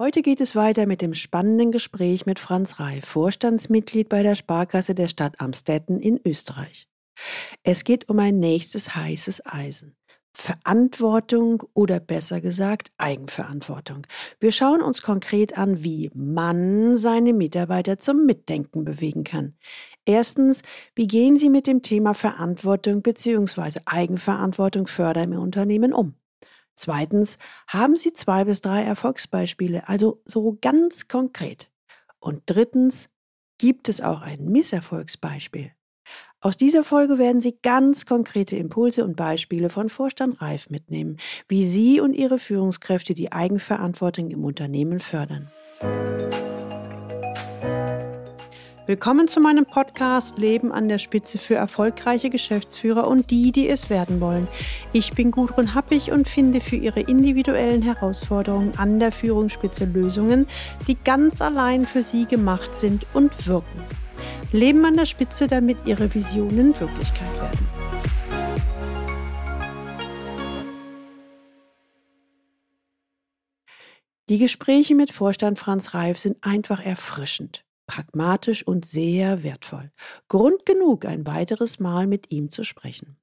Heute geht es weiter mit dem spannenden Gespräch mit Franz Reif, Vorstandsmitglied bei der Sparkasse der Stadt Amstetten in Österreich. Es geht um ein nächstes heißes Eisen. Verantwortung oder besser gesagt Eigenverantwortung. Wir schauen uns konkret an, wie man seine Mitarbeiter zum Mitdenken bewegen kann. Erstens, wie gehen Sie mit dem Thema Verantwortung bzw. Eigenverantwortung fördern im Unternehmen um? Zweitens, haben Sie zwei bis drei Erfolgsbeispiele, also so ganz konkret. Und drittens, gibt es auch ein Misserfolgsbeispiel? Aus dieser Folge werden Sie ganz konkrete Impulse und Beispiele von Vorstand Reif mitnehmen, wie Sie und Ihre Führungskräfte die Eigenverantwortung im Unternehmen fördern. Willkommen zu meinem Podcast Leben an der Spitze für erfolgreiche Geschäftsführer und die, die es werden wollen. Ich bin Gudrun Happig und finde für Ihre individuellen Herausforderungen an der Führungsspitze Lösungen, die ganz allein für Sie gemacht sind und wirken. Leben an der Spitze, damit Ihre Visionen Wirklichkeit werden. Die Gespräche mit Vorstand Franz Reif sind einfach erfrischend pragmatisch und sehr wertvoll. Grund genug, ein weiteres Mal mit ihm zu sprechen.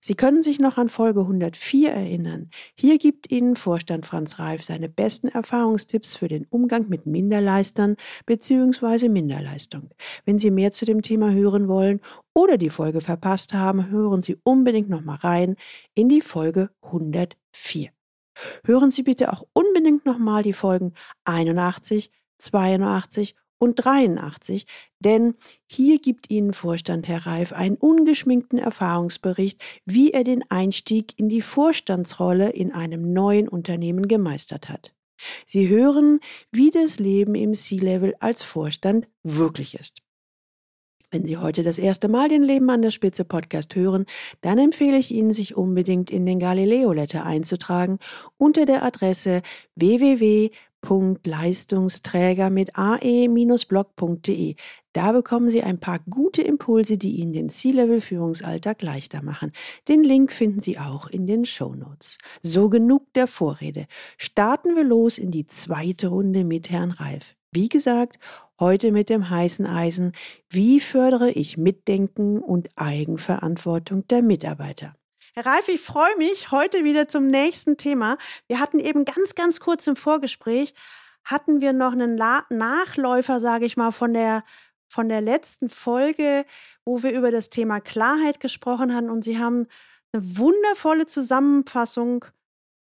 Sie können sich noch an Folge 104 erinnern. Hier gibt Ihnen Vorstand Franz Reif seine besten Erfahrungstipps für den Umgang mit Minderleistern bzw. Minderleistung. Wenn Sie mehr zu dem Thema hören wollen oder die Folge verpasst haben, hören Sie unbedingt noch mal rein in die Folge 104. Hören Sie bitte auch unbedingt noch mal die Folgen 81, 82 und 83, denn hier gibt Ihnen Vorstand Herr Reif einen ungeschminkten Erfahrungsbericht, wie er den Einstieg in die Vorstandsrolle in einem neuen Unternehmen gemeistert hat. Sie hören, wie das Leben im C-Level als Vorstand wirklich ist. Wenn Sie heute das erste Mal den Leben an der Spitze Podcast hören, dann empfehle ich Ihnen, sich unbedingt in den Galileo Letter einzutragen unter der Adresse www www.leistungsträger mit ae-blog.de. Da bekommen Sie ein paar gute Impulse, die Ihnen den C-Level-Führungsalltag leichter machen. Den Link finden Sie auch in den Show Notes. So genug der Vorrede. Starten wir los in die zweite Runde mit Herrn Reif. Wie gesagt, heute mit dem heißen Eisen. Wie fördere ich Mitdenken und Eigenverantwortung der Mitarbeiter? Herr Reif, ich freue mich heute wieder zum nächsten Thema. Wir hatten eben ganz, ganz kurz im Vorgespräch, hatten wir noch einen La Nachläufer, sage ich mal, von der, von der letzten Folge, wo wir über das Thema Klarheit gesprochen haben. Und Sie haben eine wundervolle Zusammenfassung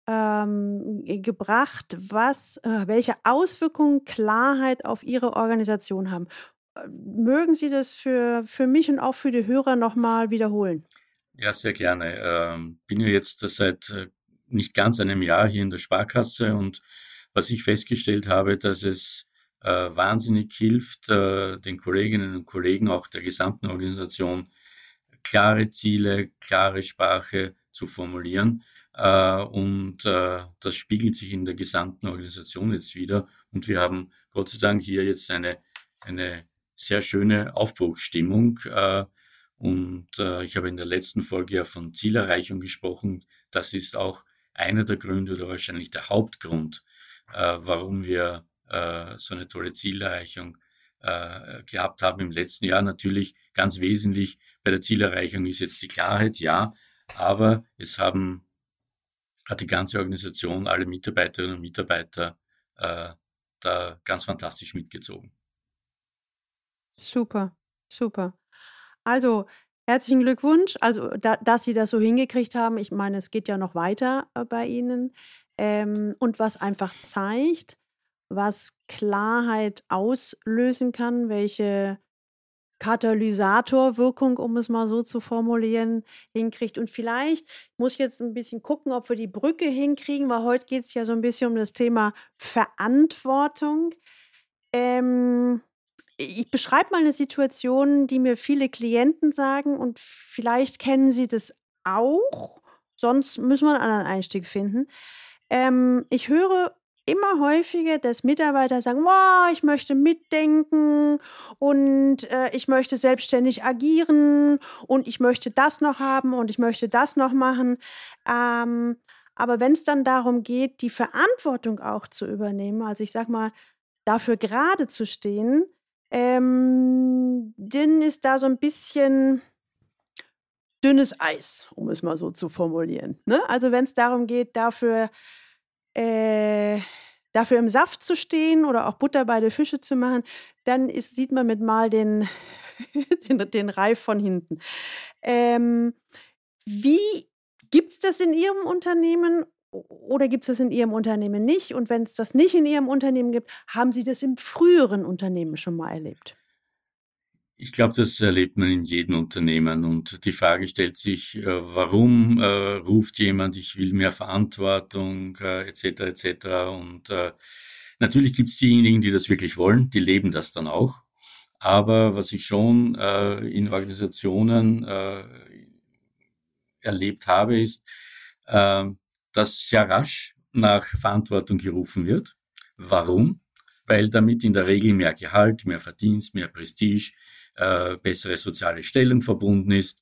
ähm, gebracht, was, äh, welche Auswirkungen Klarheit auf Ihre Organisation haben. Äh, mögen Sie das für, für mich und auch für die Hörer nochmal wiederholen? Ja, sehr gerne. Ähm, bin ja jetzt seit äh, nicht ganz einem Jahr hier in der Sparkasse und was ich festgestellt habe, dass es äh, wahnsinnig hilft, äh, den Kolleginnen und Kollegen, auch der gesamten Organisation, klare Ziele, klare Sprache zu formulieren. Äh, und äh, das spiegelt sich in der gesamten Organisation jetzt wieder. Und wir haben Gott sei Dank hier jetzt eine, eine sehr schöne Aufbruchsstimmung. Und äh, ich habe in der letzten Folge ja von Zielerreichung gesprochen. Das ist auch einer der Gründe oder wahrscheinlich der Hauptgrund, äh, warum wir äh, so eine tolle Zielerreichung äh, gehabt haben im letzten Jahr. Natürlich ganz wesentlich bei der Zielerreichung ist jetzt die Klarheit, ja, aber es haben hat die ganze Organisation, alle Mitarbeiterinnen und Mitarbeiter äh, da ganz fantastisch mitgezogen. Super, super. Also, herzlichen Glückwunsch, also, da dass Sie das so hingekriegt haben. Ich meine, es geht ja noch weiter, äh, bei Ihnen. Ähm, und was einfach zeigt, was Klarheit auslösen kann, welche Katalysatorwirkung, um es mal so zu formulieren, hinkriegt. Und vielleicht muss ich jetzt ein bisschen gucken, ob wir die Brücke hinkriegen, weil heute geht es ja so ein bisschen um das Thema Verantwortung. Ähm ich beschreibe mal eine Situation, die mir viele Klienten sagen und vielleicht kennen Sie das auch, sonst müssen wir einen anderen Einstieg finden. Ähm, ich höre immer häufiger, dass Mitarbeiter sagen: „Boah, ich möchte mitdenken und, äh, ich möchte selbstständig agieren und ich möchte das noch haben und ich möchte das noch machen.“ Ähm, Aber wenn es dann darum geht, die Verantwortung auch zu übernehmen, also ich sag mal, dafür gerade zu stehen, ähm, dann ist da so ein bisschen dünnes Eis, um es mal so zu formulieren. Ne? Also wenn es darum geht, dafür, äh, dafür im Saft zu stehen oder auch Butter bei der Fische zu machen, dann ist, sieht man mit mal den, den, den Reif von hinten. Ähm, wie gibt es das in Ihrem Unternehmen oder gibt es das in Ihrem Unternehmen nicht? Und wenn es das nicht in Ihrem Unternehmen gibt, haben Sie das im früheren Unternehmen schon mal erlebt? Ich glaube, das erlebt man in jedem Unternehmen und die Frage stellt sich, äh, warum äh, ruft jemand, ich will mehr Verantwortung äh, etc. etc. Und äh, natürlich gibt es diejenigen, die das wirklich wollen, die leben das dann auch. Aber was ich schon äh, in Organisationen äh, erlebt habe, ist, äh, dass sehr rasch nach Verantwortung gerufen wird. Warum? Weil damit in der Regel mehr Gehalt, mehr Verdienst, mehr Prestige, äh, bessere soziale Stellung verbunden ist.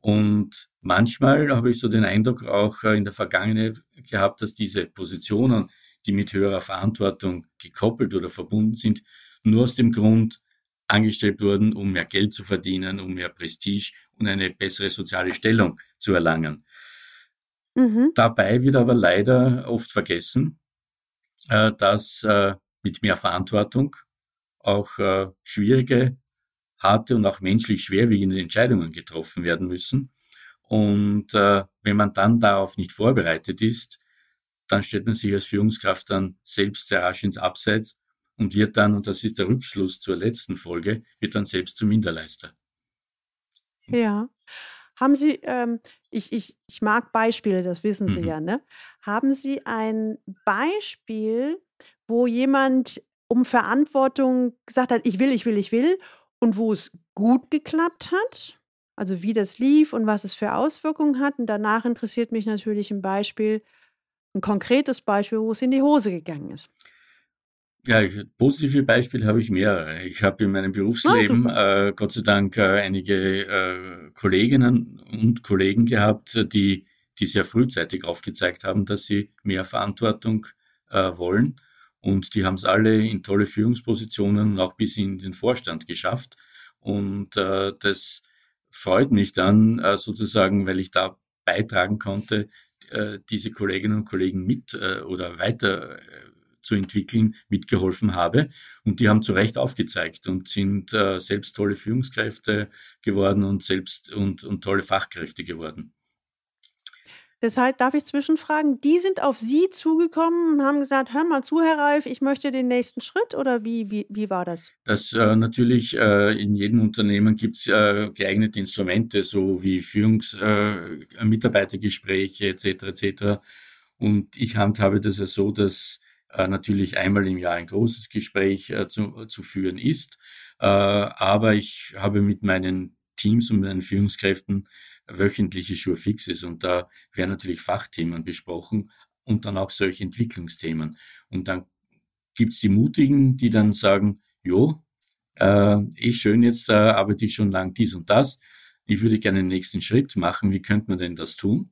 Und manchmal habe ich so den Eindruck auch äh, in der Vergangenheit gehabt, dass diese Positionen, die mit höherer Verantwortung gekoppelt oder verbunden sind, nur aus dem Grund angestellt wurden, um mehr Geld zu verdienen, um mehr Prestige und eine bessere soziale Stellung zu erlangen. Mhm. Dabei wird aber leider oft vergessen, äh, dass äh, mit mehr Verantwortung auch äh, schwierige harte und auch menschlich schwerwiegende Entscheidungen getroffen werden müssen. Und äh, wenn man dann darauf nicht vorbereitet ist, dann stellt man sich als Führungskraft dann selbst sehr rasch ins Abseits und wird dann, und das ist der Rückschluss zur letzten Folge, wird dann selbst zum Minderleister. Ja. Haben Sie, ähm, ich, ich, ich mag Beispiele, das wissen Sie mhm. ja, ne? Haben Sie ein Beispiel, wo jemand um Verantwortung gesagt hat, ich will, ich will, ich will und wo es gut geklappt hat, also wie das lief und was es für Auswirkungen hat. Und danach interessiert mich natürlich ein Beispiel, ein konkretes Beispiel, wo es in die Hose gegangen ist. Ja, positive Beispiele habe ich mehrere. Ich habe in meinem Berufsleben ah, äh, Gott sei Dank äh, einige äh, Kolleginnen und Kollegen gehabt, die, die sehr frühzeitig aufgezeigt haben, dass sie mehr Verantwortung äh, wollen und die haben es alle in tolle Führungspositionen und auch bis in den Vorstand geschafft. Und äh, das freut mich dann äh, sozusagen, weil ich da beitragen konnte, diese Kolleginnen und Kollegen mit oder weiter zu entwickeln, mitgeholfen habe. Und die haben zu Recht aufgezeigt und sind äh, selbst tolle Führungskräfte geworden und selbst und, und tolle Fachkräfte geworden. Deshalb darf ich zwischenfragen, die sind auf Sie zugekommen und haben gesagt, hör mal zu, Herr Reif, ich möchte den nächsten Schritt oder wie, wie, wie war das? Das äh, natürlich, äh, in jedem Unternehmen gibt es äh, geeignete Instrumente, so wie Führungsmitarbeitergespräche äh, etc. etc. Und ich handhabe das ja so, dass natürlich einmal im Jahr ein großes Gespräch äh, zu, zu führen ist. aber ich habe mit meinen Teams und meinen Führungskräften wöchentliche Surefixes und da werden natürlich Fachthemen besprochen und dann auch solche Entwicklungsthemen. Und dann gibt's die Mutigen, die dann sagen, jo, äh, eh schön, jetzt äh, arbeite ich schon lang dies und das. Ich würde gerne den nächsten Schritt machen. Wie könnte man denn das tun?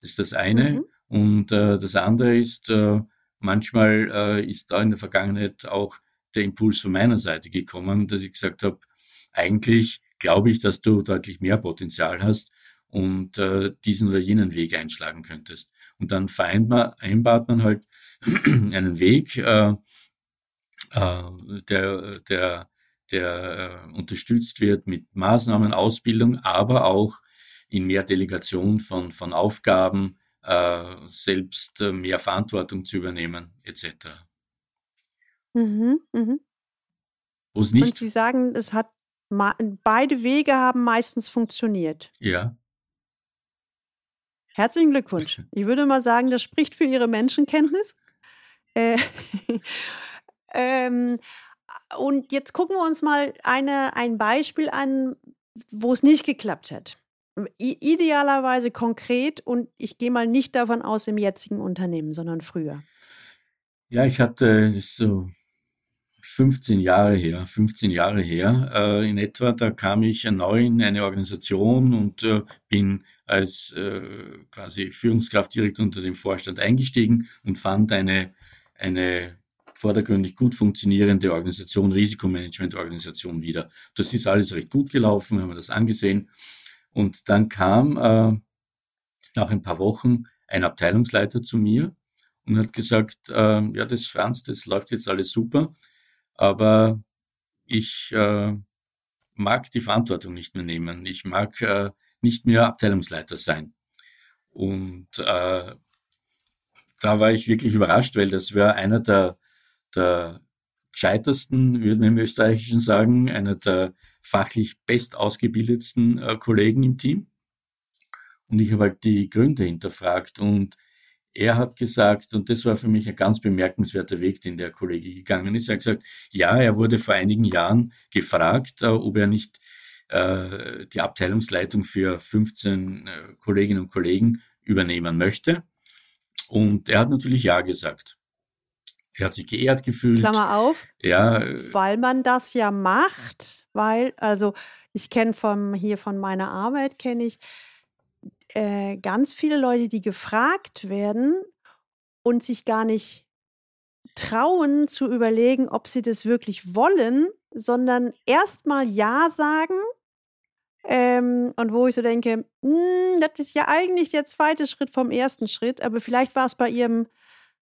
Das ist das eine. Mhm. Und äh, das andere ist, äh, manchmal äh, ist da in der Vergangenheit auch der Impuls von meiner Seite gekommen, dass ich gesagt habe, eigentlich glaube ich, dass du deutlich mehr Potenzial hast und äh, diesen oder jenen Weg einschlagen könntest. Und dann vereinbart man halt einen Weg, äh, äh, der, der, der äh, unterstützt wird mit Maßnahmen, Ausbildung, aber auch in mehr Delegation von, von Aufgaben, selbst äh, mehr Verantwortung zu übernehmen, etc. Mhm, mhm. Und Sie sagen, es hat beide Wege haben meistens funktioniert. Ja. Herzlichen Glückwunsch. Ich würde mal sagen, das spricht für Ihre Menschenkenntnis. Äh, ähm, und jetzt gucken wir uns mal eine, ein Beispiel an, wo es nicht geklappt hat. Idealerweise konkret und ich gehe mal nicht davon aus im jetzigen Unternehmen, sondern früher. Ja, ich hatte so 15 Jahre her, 15 Jahre her äh, in etwa. Da kam ich neu in eine Organisation und äh, bin als äh, quasi Führungskraft direkt unter dem Vorstand eingestiegen und fand eine, eine vordergründig gut funktionierende Organisation, Risikomanagementorganisation wieder. Das ist alles recht gut gelaufen, haben wir das angesehen. Und dann kam äh, nach ein paar Wochen ein Abteilungsleiter zu mir und hat gesagt, äh, ja, das Franz, das läuft jetzt alles super, aber ich äh, mag die Verantwortung nicht mehr nehmen. Ich mag äh, nicht mehr Abteilungsleiter sein. Und äh, da war ich wirklich überrascht, weil das wäre einer der, der gescheitersten, würde man im Österreichischen sagen, einer der fachlich best ausgebildetsten äh, Kollegen im Team. Und ich habe halt die Gründe hinterfragt und er hat gesagt, und das war für mich ein ganz bemerkenswerter Weg, den der Kollege gegangen ist. Er hat gesagt, ja, er wurde vor einigen Jahren gefragt, äh, ob er nicht äh, die Abteilungsleitung für 15 äh, Kolleginnen und Kollegen übernehmen möchte. Und er hat natürlich Ja gesagt. Er hat sich geehrt gefühlt. Klammer auf. Ja. Weil man das ja macht, weil, also ich kenne von hier von meiner Arbeit, kenne ich, äh, ganz viele Leute, die gefragt werden und sich gar nicht trauen zu überlegen, ob sie das wirklich wollen, sondern erstmal Ja sagen. Ähm, und wo ich so denke, hm, das ist ja eigentlich der zweite Schritt vom ersten Schritt, aber vielleicht war es bei ihrem,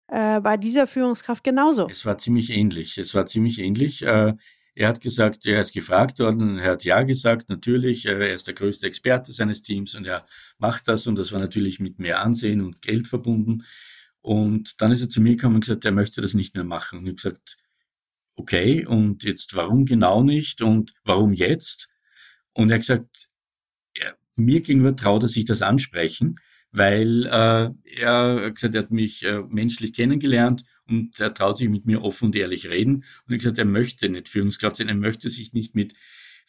äh, bei dieser Führungskraft genauso. Es war ziemlich ähnlich. Es war ziemlich ähnlich. Äh, er hat gesagt, er ist gefragt worden, er hat Ja gesagt, natürlich, er ist der größte Experte seines Teams und er macht das und das war natürlich mit mehr Ansehen und Geld verbunden. Und dann ist er zu mir gekommen und gesagt, er möchte das nicht mehr machen. Und ich habe gesagt, okay, und jetzt warum genau nicht und warum jetzt? Und er hat gesagt, er, mir gegenüber traut er sich das ansprechen, weil äh, er gesagt, er hat mich äh, menschlich kennengelernt und er traut sich mit mir offen und ehrlich reden. Und er gesagt, er möchte nicht Führungskraft sein, er möchte sich nicht mit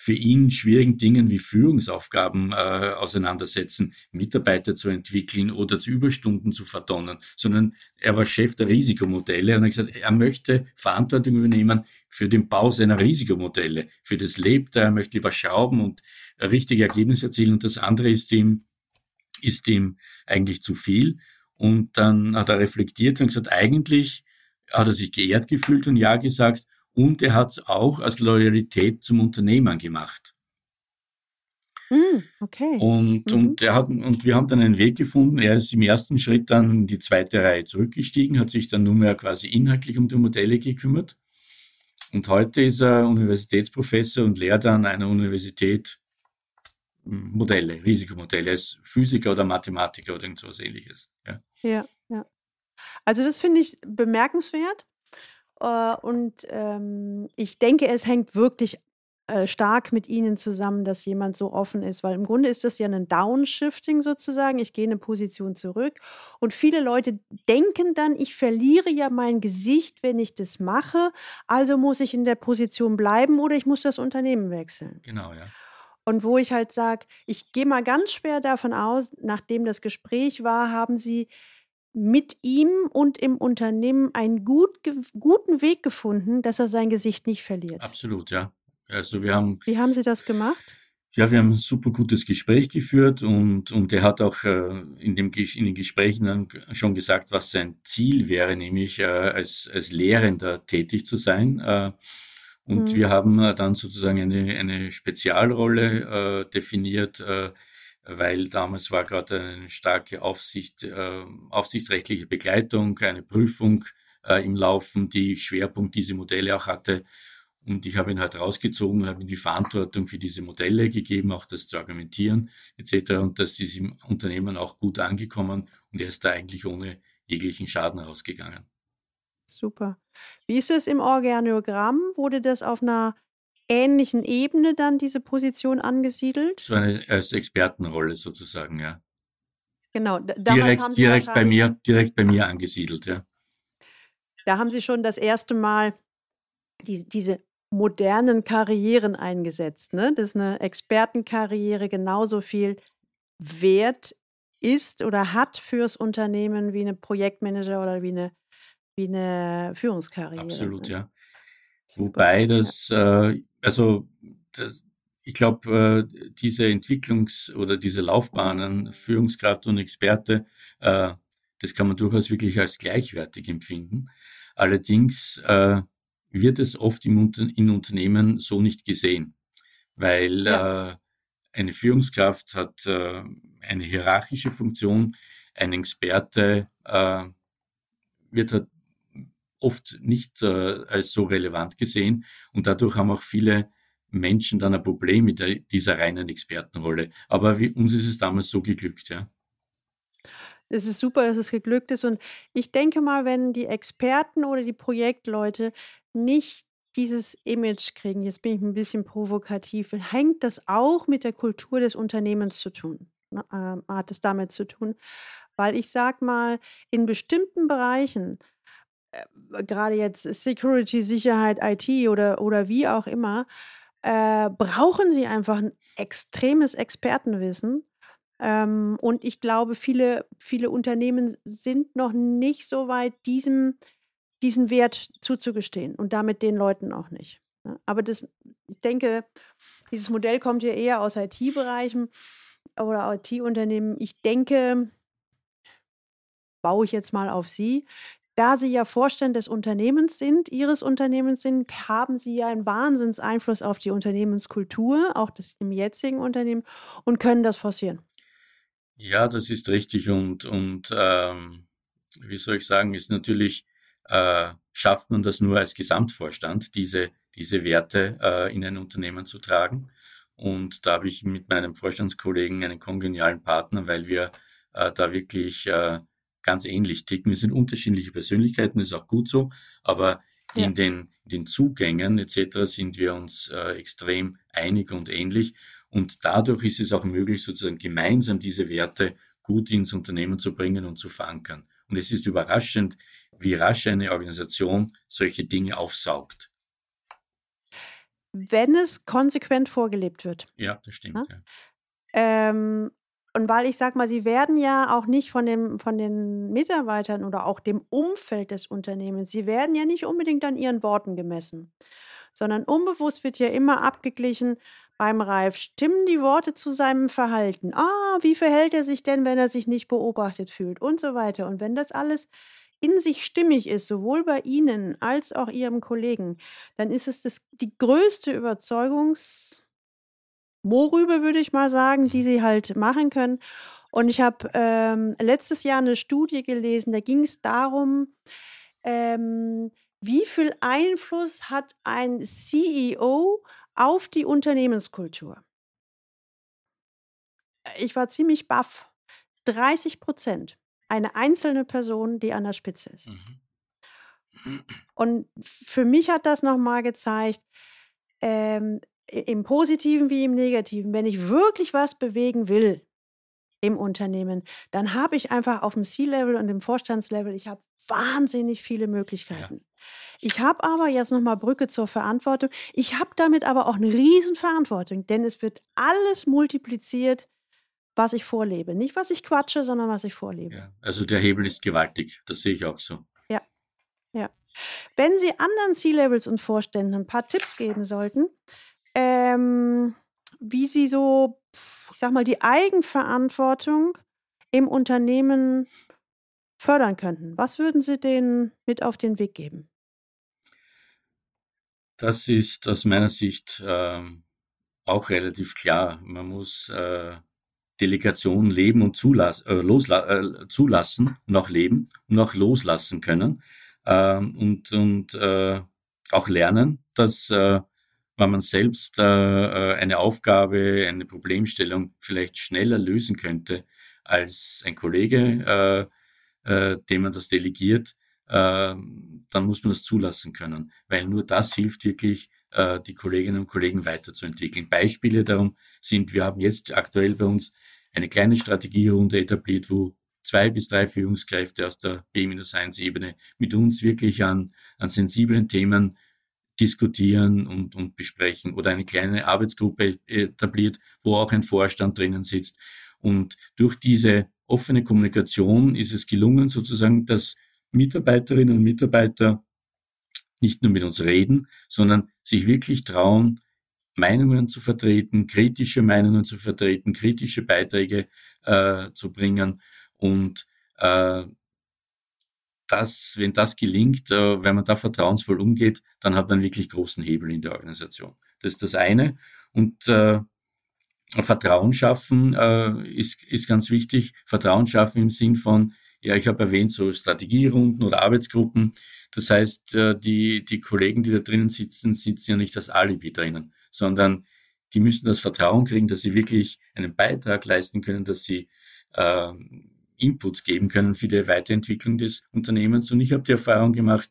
für ihn schwierigen Dingen wie Führungsaufgaben äh, auseinandersetzen, Mitarbeiter zu entwickeln oder zu Überstunden zu verdonnen, sondern er war Chef der Risikomodelle und hat gesagt, er möchte Verantwortung übernehmen für den Bau seiner Risikomodelle. Für das lebt er, möchte lieber schrauben und richtige Ergebnisse erzielen und das andere ist ihm, ist ihm eigentlich zu viel. Und dann hat er reflektiert und gesagt, eigentlich hat er sich geehrt gefühlt und Ja gesagt und er hat es auch als Loyalität zum Unternehmer gemacht. Mm, okay. Und, mhm. und, er hat, und wir haben dann einen Weg gefunden. Er ist im ersten Schritt dann in die zweite Reihe zurückgestiegen, hat sich dann nur mehr quasi inhaltlich um die Modelle gekümmert. Und heute ist er Universitätsprofessor und lehrt an einer Universität hm, Modelle, Risikomodelle, als Physiker oder Mathematiker oder irgendwas ähnliches. Ja, ja. ja. Also das finde ich bemerkenswert. Äh, und ähm, ich denke, es hängt wirklich äh, stark mit Ihnen zusammen, dass jemand so offen ist, weil im Grunde ist das ja ein Downshifting sozusagen. Ich gehe eine Position zurück und viele Leute denken dann, ich verliere ja mein Gesicht, wenn ich das mache, also muss ich in der Position bleiben oder ich muss das Unternehmen wechseln. Genau, ja. Und wo ich halt sage, ich gehe mal ganz schwer davon aus, nachdem das Gespräch war, haben Sie mit ihm und im Unternehmen einen gut, guten Weg gefunden, dass er sein Gesicht nicht verliert. Absolut, ja. Also wir haben. Wie haben Sie das gemacht? Ja, wir haben ein super gutes Gespräch geführt und, und er hat auch äh, in, dem, in den Gesprächen dann schon gesagt, was sein Ziel wäre, nämlich äh, als, als Lehrender tätig zu sein. Äh, und mhm. wir haben äh, dann sozusagen eine, eine Spezialrolle äh, definiert, äh, weil damals war gerade eine starke Aufsicht, äh, aufsichtsrechtliche Begleitung, eine Prüfung äh, im Laufen, die Schwerpunkt diese Modelle auch hatte. Und ich habe ihn halt rausgezogen, habe ihm die Verantwortung für diese Modelle gegeben, auch das zu argumentieren etc. Und das ist im Unternehmen auch gut angekommen und er ist da eigentlich ohne jeglichen Schaden rausgegangen. Super. Wie ist es im Organogramm? Wurde das auf einer ähnlichen Ebene dann diese Position angesiedelt? So eine als Expertenrolle sozusagen, ja. Genau, direkt, direkt bei mir, direkt bei mir angesiedelt, ja. Da haben Sie schon das erste Mal die, diese modernen Karrieren eingesetzt, ne? Dass eine Expertenkarriere genauso viel Wert ist oder hat fürs Unternehmen wie eine Projektmanager oder wie eine, wie eine Führungskarriere. Absolut, ne? ja. Wobei das, äh, also das, ich glaube, äh, diese Entwicklungs- oder diese Laufbahnen, Führungskraft und Experte, äh, das kann man durchaus wirklich als gleichwertig empfinden. Allerdings äh, wird es oft im, in Unternehmen so nicht gesehen, weil ja. äh, eine Führungskraft hat äh, eine hierarchische Funktion, ein Experte wird halt oft nicht äh, als so relevant gesehen und dadurch haben auch viele Menschen dann ein Problem mit der, dieser reinen Expertenrolle. Aber wie, uns ist es damals so geglückt, ja. Es ist super, dass es geglückt ist. Und ich denke mal, wenn die Experten oder die Projektleute nicht dieses Image kriegen, jetzt bin ich ein bisschen provokativ, hängt das auch mit der Kultur des Unternehmens zu tun. Ne, äh, hat es damit zu tun. Weil ich sag mal, in bestimmten Bereichen, äh, gerade jetzt Security, Sicherheit, IT oder, oder wie auch immer, äh, brauchen sie einfach ein extremes Expertenwissen. Ähm, und ich glaube, viele, viele Unternehmen sind noch nicht so weit, diesem, diesen Wert zuzugestehen und damit den Leuten auch nicht. Ne? Aber das, ich denke, dieses Modell kommt ja eher aus IT-Bereichen oder IT-Unternehmen. Ich denke, baue ich jetzt mal auf Sie. Da Sie ja Vorstand des Unternehmens sind, Ihres Unternehmens sind, haben Sie ja einen Wahnsinnseinfluss auf die Unternehmenskultur, auch des im jetzigen Unternehmen, und können das forcieren. Ja, das ist richtig. Und, und ähm, wie soll ich sagen, ist natürlich, äh, schafft man das nur als Gesamtvorstand, diese, diese Werte äh, in ein Unternehmen zu tragen. Und da habe ich mit meinem Vorstandskollegen einen kongenialen Partner, weil wir äh, da wirklich äh, ganz ähnlich ticken. Wir sind unterschiedliche Persönlichkeiten, ist auch gut so, aber ja. in, den, den Zugängen etc. sind wir uns äh, extrem einig und ähnlich. Und dadurch ist es auch möglich, sozusagen gemeinsam diese Werte gut ins Unternehmen zu bringen und zu verankern. Und es ist überraschend, wie rasch eine Organisation solche Dinge aufsaugt. Wenn es konsequent vorgelebt wird. Ja, das stimmt. Ja? Ähm, und weil ich sage mal, sie werden ja auch nicht von, dem, von den Mitarbeitern oder auch dem Umfeld des Unternehmens, sie werden ja nicht unbedingt an ihren Worten gemessen, sondern unbewusst wird ja immer abgeglichen beim Ralf. Stimmen die Worte zu seinem Verhalten? Ah, wie verhält er sich denn, wenn er sich nicht beobachtet fühlt? Und so weiter. Und wenn das alles in sich stimmig ist, sowohl bei Ihnen als auch Ihrem Kollegen, dann ist es das, die größte Überzeugungs- Mohrrübe, würde ich mal sagen, die mhm. sie halt machen können. Und ich habe ähm, letztes Jahr eine Studie gelesen, da ging es darum, ähm, wie viel Einfluss hat ein CEO auf die Unternehmenskultur? Ich war ziemlich baff. 30 Prozent. Eine einzelne Person, die an der Spitze ist. Mhm. Und für mich hat das nochmal gezeigt, ähm, im Positiven wie im Negativen, wenn ich wirklich was bewegen will im Unternehmen, dann habe ich einfach auf dem C-Level und im Vorstandslevel, ich habe wahnsinnig viele Möglichkeiten. Ja. Ich habe aber jetzt nochmal Brücke zur Verantwortung. Ich habe damit aber auch eine Riesenverantwortung, denn es wird alles multipliziert, was ich vorlebe. Nicht, was ich quatsche, sondern was ich vorlebe. Ja, also der Hebel ist gewaltig, das sehe ich auch so. Ja, ja. Wenn Sie anderen C-Levels und Vorständen ein paar Tipps geben sollten, ähm, wie Sie so, ich sag mal, die Eigenverantwortung im Unternehmen fördern könnten. Was würden Sie denen mit auf den Weg geben? Das ist aus meiner Sicht äh, auch relativ klar. Man muss äh, Delegation leben und zulass, äh, losla äh, zulassen und auch leben und auch loslassen können ähm, und, und äh, auch lernen, dass wenn man selbst äh, äh, eine Aufgabe, eine Problemstellung vielleicht schneller lösen könnte als ein Kollege, äh, äh, dem man das delegiert, äh, dann muss man das zulassen können, weil nur das hilft wirklich, äh, die Kolleginnen und Kollegen weiterzuentwickeln. Beispiele darum sind, wir haben jetzt aktuell bei uns eine kleine Strategierunde etabliert, wo zwei bis drei Führungskräfte aus der B-1-Ebene mit uns wirklich an, an sensiblen Themen diskutieren und, und besprechen oder eine kleine Arbeitsgruppe etabliert, wo auch ein Vorstand drinnen sitzt. Und durch diese offene Kommunikation ist es gelungen, sozusagen, dass Mitarbeiterinnen und Mitarbeiter nicht nur mit uns reden, sondern sich wirklich trauen, Meinungen zu vertreten, kritische Meinungen zu vertreten, kritische Beiträge äh, zu bringen. Und äh, das, wenn das gelingt, äh, wenn man da vertrauensvoll umgeht, dann hat man wirklich großen Hebel in der Organisation. Das ist das eine. Und äh, Vertrauen schaffen äh, ist, ist ganz wichtig. Vertrauen schaffen im Sinn von, ja, ich habe erwähnt, so Strategierunden oder Arbeitsgruppen. Das heißt, äh, die, die Kollegen, die da drinnen sitzen, sitzen ja nicht als Alibi drinnen, sondern die müssen das Vertrauen kriegen, dass sie wirklich einen Beitrag leisten können, dass sie äh, Inputs geben können für die Weiterentwicklung des Unternehmens. Und ich habe die Erfahrung gemacht,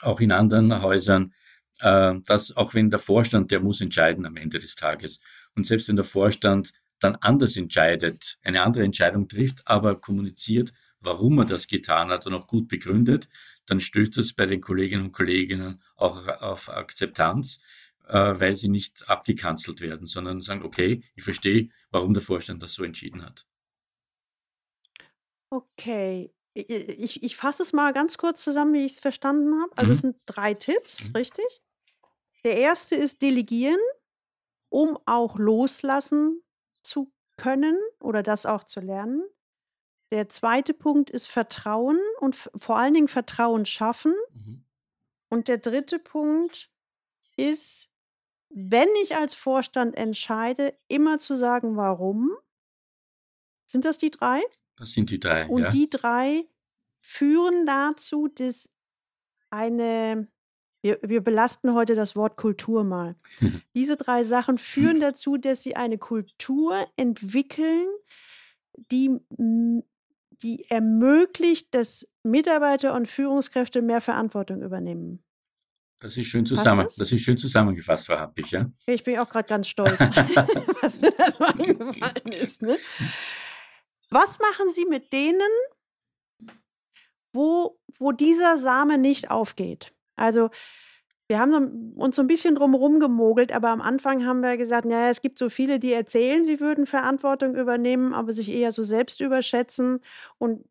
auch in anderen Häusern, äh, dass auch wenn der Vorstand, der muss entscheiden am Ende des Tages. Und selbst wenn der Vorstand dann anders entscheidet, eine andere Entscheidung trifft, aber kommuniziert, warum er das getan hat und auch gut begründet, dann stößt das bei den Kolleginnen und Kollegen auch auf Akzeptanz, äh, weil sie nicht abgekanzelt werden, sondern sagen, okay, ich verstehe, warum der Vorstand das so entschieden hat. Okay. Ich, ich fasse es mal ganz kurz zusammen, wie ich es verstanden habe. Also es mhm. sind drei Tipps, mhm. richtig? Der erste ist delegieren, um auch loslassen zu können oder das auch zu lernen. Der zweite Punkt ist Vertrauen und vor allen Dingen Vertrauen schaffen. Mhm. Und der dritte Punkt ist, wenn ich als Vorstand entscheide, immer zu sagen, warum. Sind das die drei? Das sind die drei. Und ja. die drei führen dazu, dass eine, wir, wir belasten heute das Wort Kultur mal. Diese drei Sachen führen dazu, dass sie eine Kultur entwickeln, die, die ermöglicht, dass Mitarbeiter und Führungskräfte mehr Verantwortung übernehmen. Das ist schön zusammen. Das? das? ist schön zusammengefasst, Frau Happich, ja? Ich bin auch gerade ganz stolz, was mir da so eingefallen ist. Ne? Was machen Sie mit denen, wo, wo dieser Same nicht aufgeht? Also, wir haben uns so ein bisschen drumherum gemogelt, aber am Anfang haben wir gesagt, ja, es gibt so viele, die erzählen, sie würden Verantwortung übernehmen, aber sich eher so selbst überschätzen. Und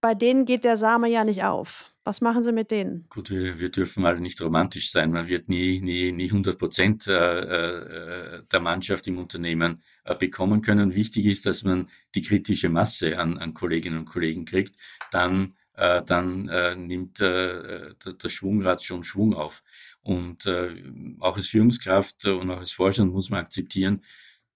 bei denen geht der Same ja nicht auf. Was machen Sie mit denen? Gut, wir, wir dürfen alle nicht romantisch sein. Man wird nie, nie, nie 100 Prozent äh, äh, der Mannschaft im Unternehmen äh, bekommen können. Wichtig ist, dass man die kritische Masse an, an Kolleginnen und Kollegen kriegt. Dann, dann nimmt der Schwungrad schon Schwung auf. Und auch als Führungskraft und auch als Vorstand muss man akzeptieren,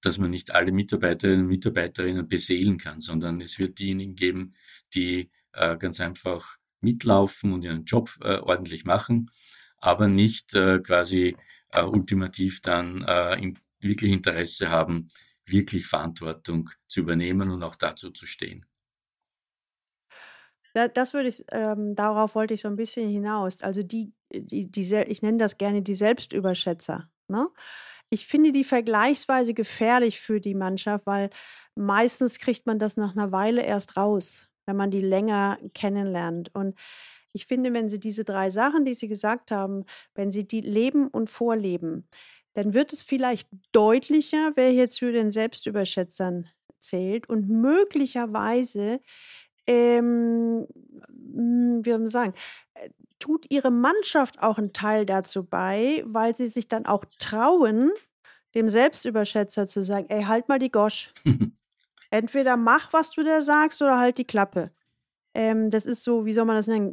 dass man nicht alle Mitarbeiterinnen und Mitarbeiterinnen beseelen kann, sondern es wird diejenigen geben, die ganz einfach mitlaufen und ihren Job äh, ordentlich machen, aber nicht äh, quasi äh, ultimativ dann äh, in, wirklich Interesse haben, wirklich Verantwortung zu übernehmen und auch dazu zu stehen. Das würde ich, ähm, darauf wollte ich so ein bisschen hinaus. Also die, die, die ich nenne das gerne die Selbstüberschätzer. Ne? Ich finde die vergleichsweise gefährlich für die Mannschaft, weil meistens kriegt man das nach einer Weile erst raus wenn man die länger kennenlernt. Und ich finde, wenn Sie diese drei Sachen, die Sie gesagt haben, wenn Sie die leben und vorleben, dann wird es vielleicht deutlicher, wer jetzt für den Selbstüberschätzern zählt und möglicherweise, ähm, hm, wie soll man sagen, äh, tut Ihre Mannschaft auch einen Teil dazu bei, weil sie sich dann auch trauen, dem Selbstüberschätzer zu sagen, ey, halt mal die Gosch. Entweder mach, was du da sagst, oder halt die Klappe. Ähm, das ist so, wie soll man das nennen?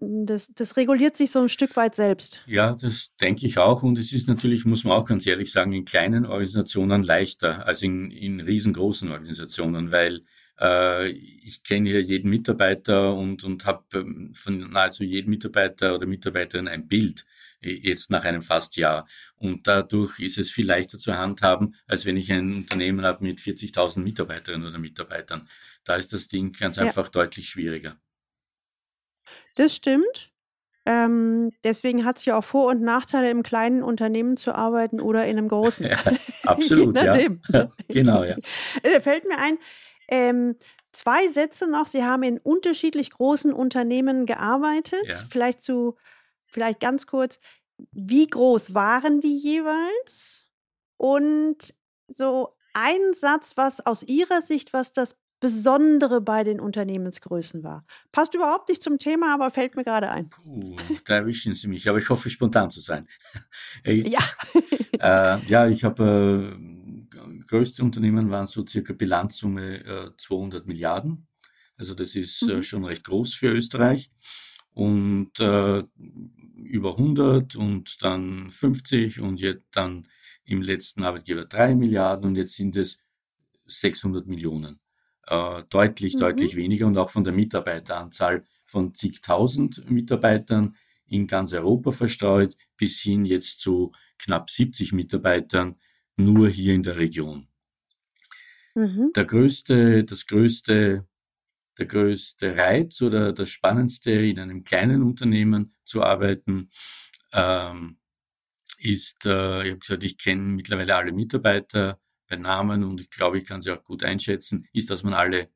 Das, das reguliert sich so ein Stück weit selbst. Ja, das denke ich auch. Und es ist natürlich, muss man auch ganz ehrlich sagen, in kleinen Organisationen leichter als in, in riesengroßen Organisationen, weil äh, ich kenne hier jeden Mitarbeiter und, und habe ähm, von nahezu jedem Mitarbeiter oder Mitarbeiterin ein Bild jetzt nach einem fast Jahr. Und dadurch ist es viel leichter zu handhaben, als wenn ich ein Unternehmen habe mit 40.000 Mitarbeiterinnen oder Mitarbeitern. Da ist das Ding ganz ja. einfach deutlich schwieriger. Das stimmt. Ähm, deswegen hat es ja auch Vor- und Nachteile, im kleinen Unternehmen zu arbeiten oder in einem großen. Ja, absolut, ja. genau, ja. Da fällt mir ein, ähm, zwei Sätze noch. Sie haben in unterschiedlich großen Unternehmen gearbeitet. Ja. Vielleicht zu vielleicht ganz kurz, wie groß waren die jeweils? Und so ein Satz, was aus Ihrer Sicht, was das Besondere bei den Unternehmensgrößen war? Passt überhaupt nicht zum Thema, aber fällt mir gerade ein. Uh, da erwischen Sie mich, aber ich hoffe, spontan zu sein. ja. äh, ja, ich habe, äh, größte Unternehmen waren so circa Bilanzsumme äh, 200 Milliarden. Also das ist äh, mhm. schon recht groß für Österreich. Und äh, über 100 und dann 50 und jetzt dann im letzten Arbeitgeber 3 Milliarden und jetzt sind es 600 Millionen. Äh, deutlich, mhm. deutlich weniger und auch von der Mitarbeiteranzahl von zigtausend Mitarbeitern in ganz Europa verstreut bis hin jetzt zu knapp 70 Mitarbeitern nur hier in der Region. Mhm. Der größte, das größte, der größte Reiz oder das Spannendste in einem kleinen Unternehmen zu arbeiten, ähm, ist, äh, ich habe gesagt, ich kenne mittlerweile alle Mitarbeiter bei Namen und ich glaube, ich kann sie auch gut einschätzen, ist, dass man alle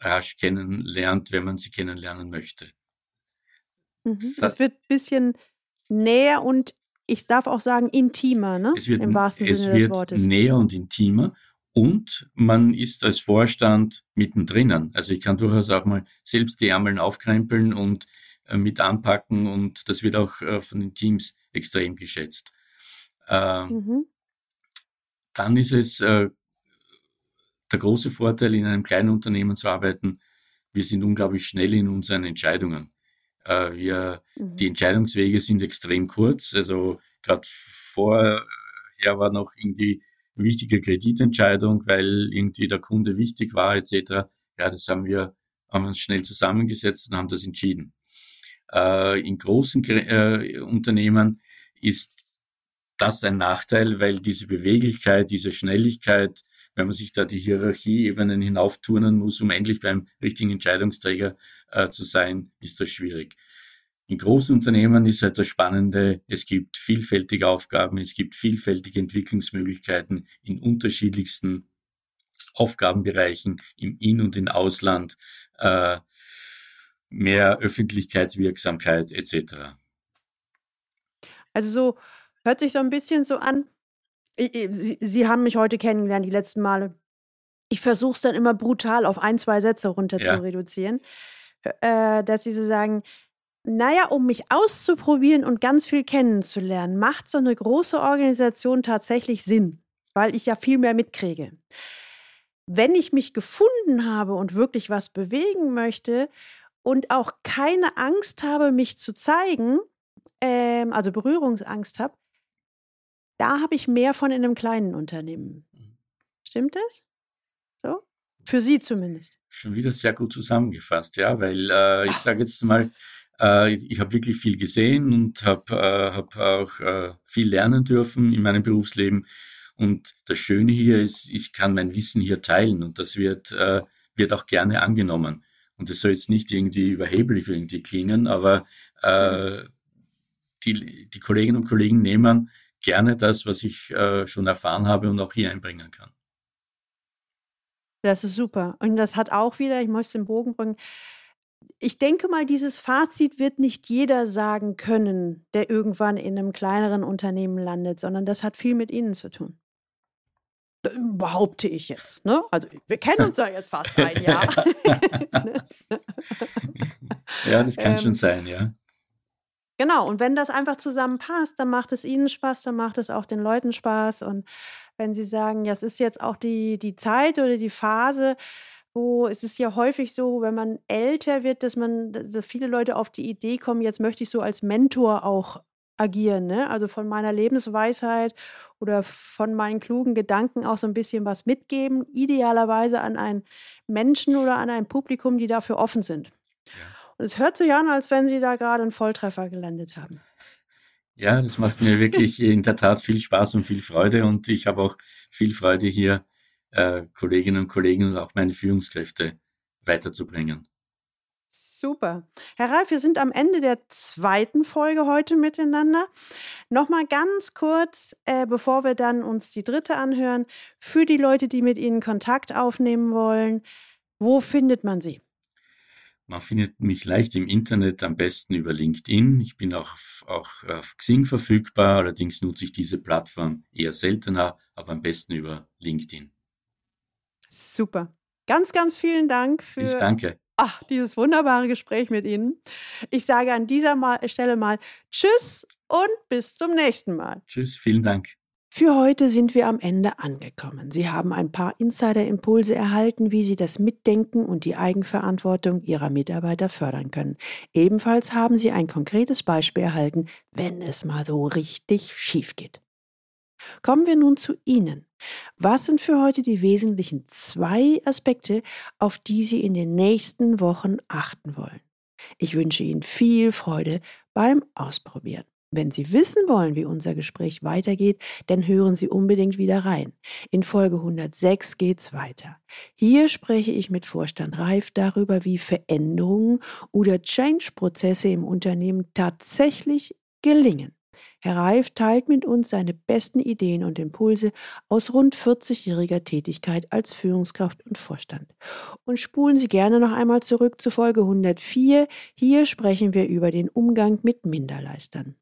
rasch kennenlernt, wenn man sie kennenlernen möchte. Mhm. Das wird ein bisschen näher und ich darf auch sagen intimer, ne? Es wird, Im wahrsten Sinne des Wortes. näher und intimer und man ist als Vorstand mittendrin. Also ich kann durchaus auch mal selbst die Ärmeln aufkrempeln und äh, mit anpacken und das wird auch äh, von den Teams extrem geschätzt. Äh, mhm. Dann ist es äh, der große Vorteil, in einem kleinen Unternehmen zu arbeiten. Wir sind unglaublich schnell in unseren Entscheidungen. Äh, wir, mhm. Die Entscheidungswege sind extrem kurz. Also gerade vorher war noch irgendwie wichtige Kreditentscheidung, weil irgendwie der Kunde wichtig war etc. Ja, das haben wir haben uns schnell zusammengesetzt und haben das entschieden. Äh, in großen äh, Unternehmen ist das ein Nachteil, weil diese Beweglichkeit, diese Schnelligkeit, wenn man sich da die Hierarchieebenen hinaufturnen muss, um endlich beim richtigen Entscheidungsträger äh, zu sein, ist das schwierig. In großen Unternehmen ist halt das Spannende, es gibt vielfältige Aufgaben, es gibt vielfältige Entwicklungsmöglichkeiten in unterschiedlichsten Aufgabenbereichen im In- und im Ausland, äh, mehr Öffentlichkeitswirksamkeit etc. Also so hört sich so ein bisschen so an. Sie, Sie haben mich heute kennengelernt, die letzten Male. Ich versuche es dann immer brutal auf ein, zwei Sätze runter ja. zu reduzieren, äh, dass Sie so sagen, naja, um mich auszuprobieren und ganz viel kennenzulernen, macht so eine große Organisation tatsächlich Sinn, weil ich ja viel mehr mitkriege. Wenn ich mich gefunden habe und wirklich was bewegen möchte und auch keine Angst habe, mich zu zeigen, ähm, also Berührungsangst habe, da habe ich mehr von in einem kleinen Unternehmen. Mhm. Stimmt das? So? Für Sie zumindest. Schon wieder sehr gut zusammengefasst, ja, weil äh, ich sage jetzt mal, äh, ich, habe wirklich viel gesehen und habe äh, hab auch äh, viel lernen dürfen in meinem Berufsleben. Und das Schöne hier ist, ich kann mein Wissen hier teilen und das wird, wird auch gerne angenommen. Und das soll jetzt nicht irgendwie überheblich irgendwie klingen, aber äh, die, die Kolleginnen und Kollegen nehmen gerne das, was ich äh, schon erfahren habe und auch hier einbringen kann. Das ist super. Und das hat auch wieder, ich möchte den Bogen bringen, ich denke mal, dieses Fazit wird nicht jeder sagen können, der irgendwann in einem kleineren Unternehmen landet, sondern das hat viel mit Ihnen zu tun. Äh, behaupte ich jetzt. Ne? Also wir kennen uns ja jetzt fast ein Jahr. ja, das kann ähm, schon sein, ja. Genau, und wenn das einfach zusammenpasst, dann macht es ihnen Spaß, dann macht es auch den Leuten Spaß. Und wenn sie sagen, ja, es ist jetzt auch die, die Zeit oder die Phase, wo es ist ja häufig so, wenn man älter wird, dass man, dass viele Leute auf die Idee kommen, jetzt möchte ich so als Mentor auch agieren, ne? Also von meiner Lebensweisheit oder von meinen klugen Gedanken auch so ein bisschen was mitgeben, idealerweise an einen Menschen oder an ein Publikum, die dafür offen sind. Ja. Es hört sich an, als wenn Sie da gerade einen Volltreffer gelandet haben. Ja, das macht mir wirklich in der Tat viel Spaß und viel Freude und ich habe auch viel Freude hier, äh, Kolleginnen und Kollegen und auch meine Führungskräfte weiterzubringen. Super. Herr Ralf, wir sind am Ende der zweiten Folge heute miteinander. Nochmal ganz kurz, äh, bevor wir dann uns die dritte anhören, für die Leute, die mit Ihnen Kontakt aufnehmen wollen, wo findet man Sie? Man findet mich leicht im Internet, am besten über LinkedIn. Ich bin auch, auch auf Xing verfügbar, allerdings nutze ich diese Plattform eher seltener, aber am besten über LinkedIn. Super. ganz, ganz vielen Dank für. Ich danke. Ach, dieses wunderbare Gespräch mit Ihnen. Ich sage an dieser Stelle mal Tschüss und bis zum nächsten Mal. Tschüss, vielen Dank. Für heute sind wir am Ende angekommen. Sie haben ein paar Insider-Impulse erhalten, wie Sie das Mitdenken und die Eigenverantwortung Ihrer Mitarbeiter fördern können. Ebenfalls haben Sie ein konkretes Beispiel erhalten, wenn es mal so richtig schief geht. Kommen wir nun zu Ihnen. Was sind für heute die wesentlichen zwei Aspekte, auf die Sie in den nächsten Wochen achten wollen? Ich wünsche Ihnen viel Freude beim Ausprobieren. Wenn Sie wissen wollen, wie unser Gespräch weitergeht, dann hören Sie unbedingt wieder rein. In Folge 106 geht's weiter. Hier spreche ich mit Vorstand Reif darüber, wie Veränderungen oder Change-Prozesse im Unternehmen tatsächlich gelingen. Herr Reif teilt mit uns seine besten Ideen und Impulse aus rund 40-jähriger Tätigkeit als Führungskraft und Vorstand. Und spulen Sie gerne noch einmal zurück zu Folge 104. Hier sprechen wir über den Umgang mit Minderleistern.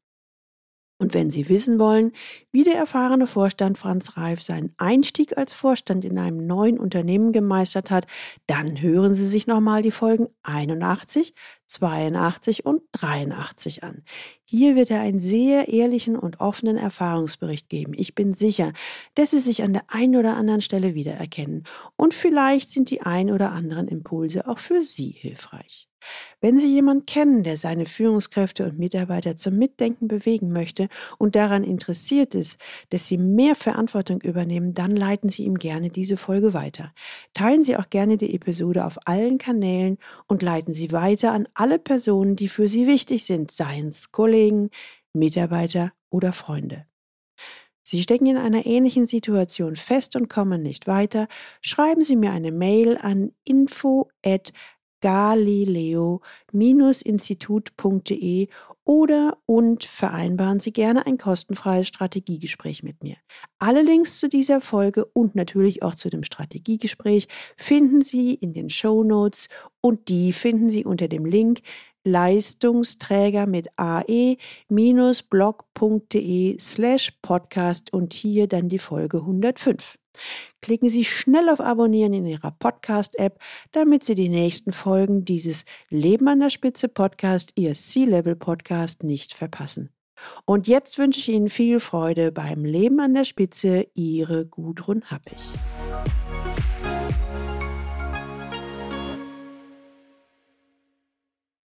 Und wenn Sie wissen wollen, wie der erfahrene Vorstand Franz Reif seinen Einstieg als Vorstand in einem neuen Unternehmen gemeistert hat, dann hören Sie sich nochmal die Folgen 81, 82 und 83 an. Hier wird er einen sehr ehrlichen und offenen Erfahrungsbericht geben. Ich bin sicher, dass Sie sich an der einen oder anderen Stelle wiedererkennen und vielleicht sind die ein oder anderen Impulse auch für Sie hilfreich. Wenn Sie jemanden kennen, der seine Führungskräfte und Mitarbeiter zum Mitdenken bewegen möchte und daran interessiert ist, dass sie mehr Verantwortung übernehmen, dann leiten Sie ihm gerne diese Folge weiter. Teilen Sie auch gerne die Episode auf allen Kanälen und leiten Sie weiter an alle Personen, die für Sie wichtig sind, seien es Kollegen, Mitarbeiter oder Freunde. Sie stecken in einer ähnlichen Situation fest und kommen nicht weiter, schreiben Sie mir eine Mail an info at galileo-institut.de oder und vereinbaren Sie gerne ein kostenfreies Strategiegespräch mit mir. Alle Links zu dieser Folge und natürlich auch zu dem Strategiegespräch finden Sie in den Show Notes und die finden Sie unter dem Link Leistungsträger mit ae-blog.de slash podcast und hier dann die Folge 105. Klicken Sie schnell auf Abonnieren in Ihrer Podcast-App, damit Sie die nächsten Folgen dieses Leben an der Spitze Podcast, Ihr C-Level Podcast, nicht verpassen. Und jetzt wünsche ich Ihnen viel Freude beim Leben an der Spitze, Ihre Gudrun Happig.